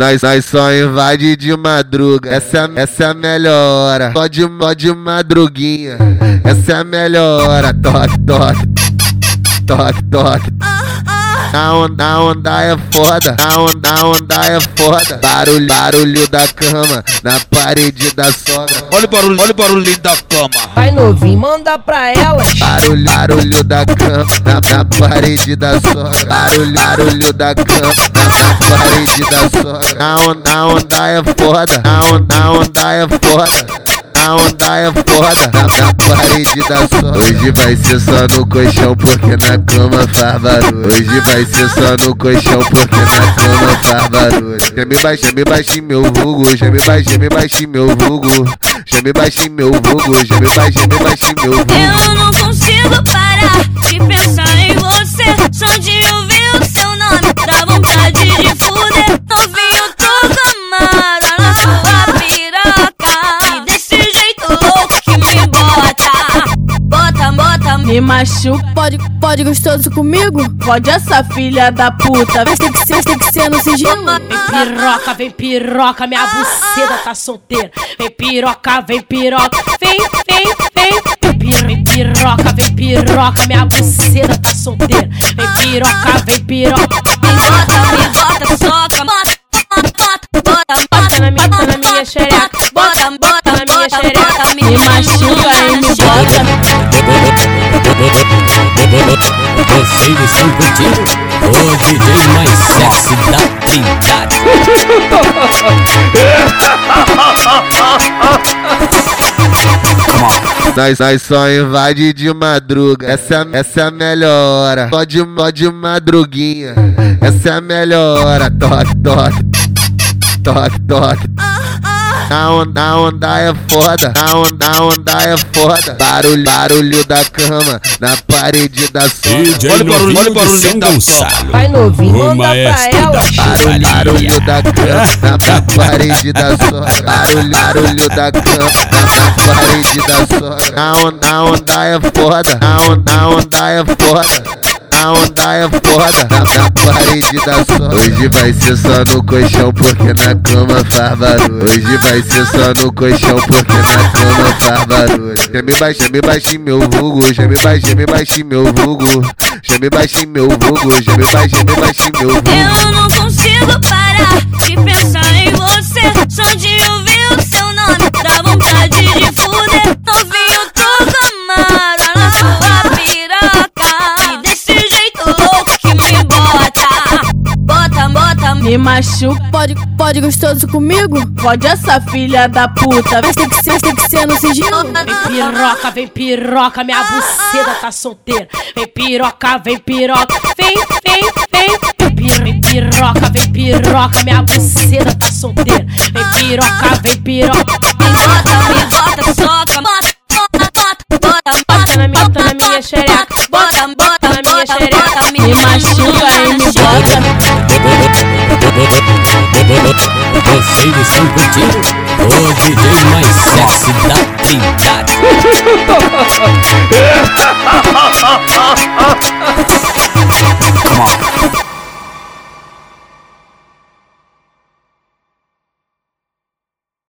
Nós, nós só invade de madruga, essa, essa é a melhor hora. Só de, só de madruguinha, essa é a melhor hora. Toque, toque, toque, toque. Na onda, na onda é foda, na onda, na onda é foda. Barulho, barulho da cama, na parede da sogra. Olha o barulho, olha o barulhinho da cama. Vai novinho, manda pra elas. Barulho, barulho da cama, na, na parede da sogra. Barulho, barulho da cama, na, na parede da sogra. Na onda, na onda é foda, na onda, na onda é foda. A onda é foda na, na parede da sogra. Hoje vai ser só no colchão porque na cama faz barulho. Hoje vai ser só no colchão porque na cama faz barulho. Chame baixo, chame baixo meu vulgo, chame baixo, chame baixo meu vulgo. Chame baixo meu vulgo, chame baixo, chame baixo meu vulgo. Eu não consigo parar Me machuca, pode, pode gostoso comigo? Pode essa filha da puta. Mas tem que ser, tem que ser no sigilo. Vem piroca, vem piroca, minha buceta tá solteira. Vem piroca, vem piroca, vem, vem, vem. Vem pir- Vem piroca, vem piroca, minha buceta tá solteira. Vem piroca, vem piroca. bota, bota, soca. Bota, bota, bota, Bota na minha, bota na minha xereca. Bota, bota, Vocês estão curtindo o DJ mais sexy da Trindade. Nós, nós só invade de madruga, essa, essa é a melhor hora. Só de, só de madruguinha, essa é a melhor hora. Toque, toque, toque, toque. Na onda, na onda é foda, na onda, na onda é foda. Barulho, barulho da cama, na parede da. DJ Olha o barulho, olha o São da. Gonçalo. Vai novinho, manda pra elas. Barulho, barulho da cama, na, na parede da sogra. Barulho, barulho da cama, na, na parede da sogra. Na onda, na onda é foda, na onda, na onda é foda. A onda é foda na, parede da sogra. Hoje vai ser só no colchão porque na cama faz barulho. Hoje vai ser só no colchão porque na cama faz barulho. Chame baixo, chame baixo meu vulgo, chame baixo, chame baixo meu vulgo. Chame baixo meu vulgo, chame baixo, chame baixo meu vulgo. Me machuca, pode, pode gostoso comigo? Pode essa filha da puta. Mas tem que ser, tem que ser no sigilo. Vem piroca, vem piroca, minha buceta tá solteira. Vem piroca, vem piroca, vem, vem, vem. Vem pir- Vem piroca, vem piroca, minha buceta tá solteira. Vem piroca, vem piroca. me bota, me bota, soca. Bota, bota, bota, bota, na minha, bota na minha xereca. Bota, bota, na minha xereca. Me machuca e me bota. Dancei do seu Contigo, o DJ mais sexy da Trindade.